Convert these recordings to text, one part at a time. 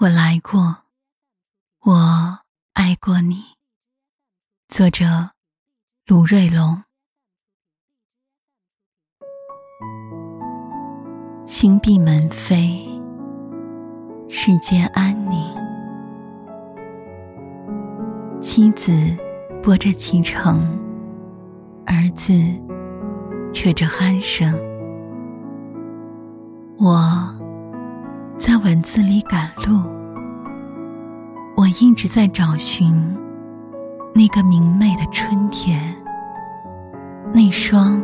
我来过，我爱过你。作者：卢瑞龙。轻闭门扉，世间安宁。妻子拨着启程，儿子扯着鼾声。我。在文字里赶路，我一直在找寻那个明媚的春天，那双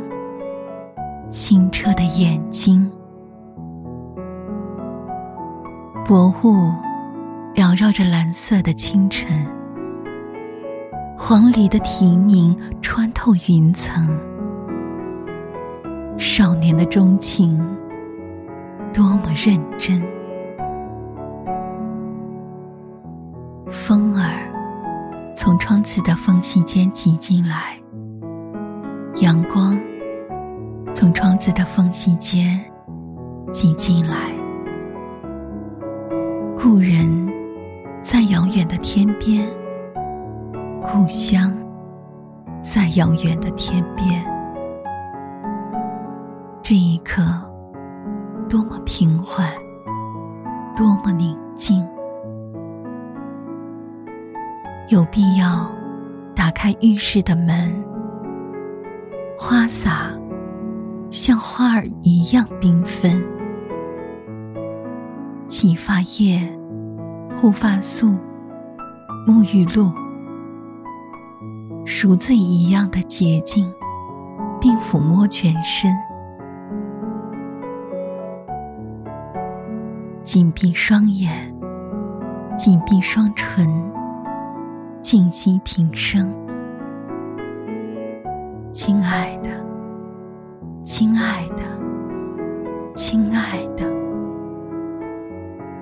清澈的眼睛。薄雾缭绕着蓝色的清晨，黄鹂的啼鸣穿透云层，少年的钟情多么认真。风儿从窗子的缝隙间挤进来，阳光从窗子的缝隙间挤进来。故人在遥远的天边，故乡在遥远的天边。这一刻，多么平缓，多么宁静。有必要打开浴室的门，花洒像花儿一样缤纷，洗发液、护发素、沐浴露、赎罪一样的洁净，并抚摸全身。紧闭双眼，紧闭双唇。静息平生，亲爱的，亲爱的，亲爱的，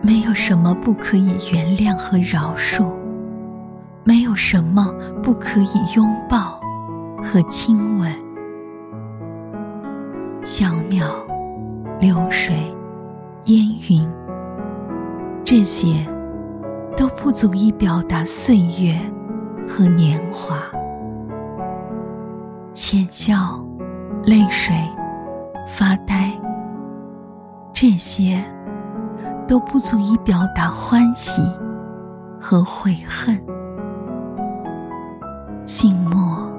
没有什么不可以原谅和饶恕，没有什么不可以拥抱和亲吻。小鸟、流水、烟云，这些。都不足以表达岁月和年华，浅笑、泪水、发呆，这些都不足以表达欢喜和悔恨。静默、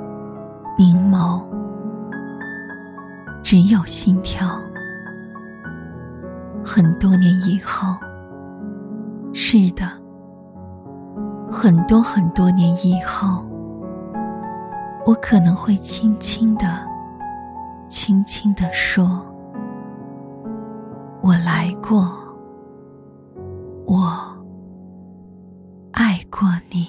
凝眸，只有心跳。很多年以后，是的。很多很多年以后，我可能会轻轻的、轻轻的说：“我来过，我爱过你。”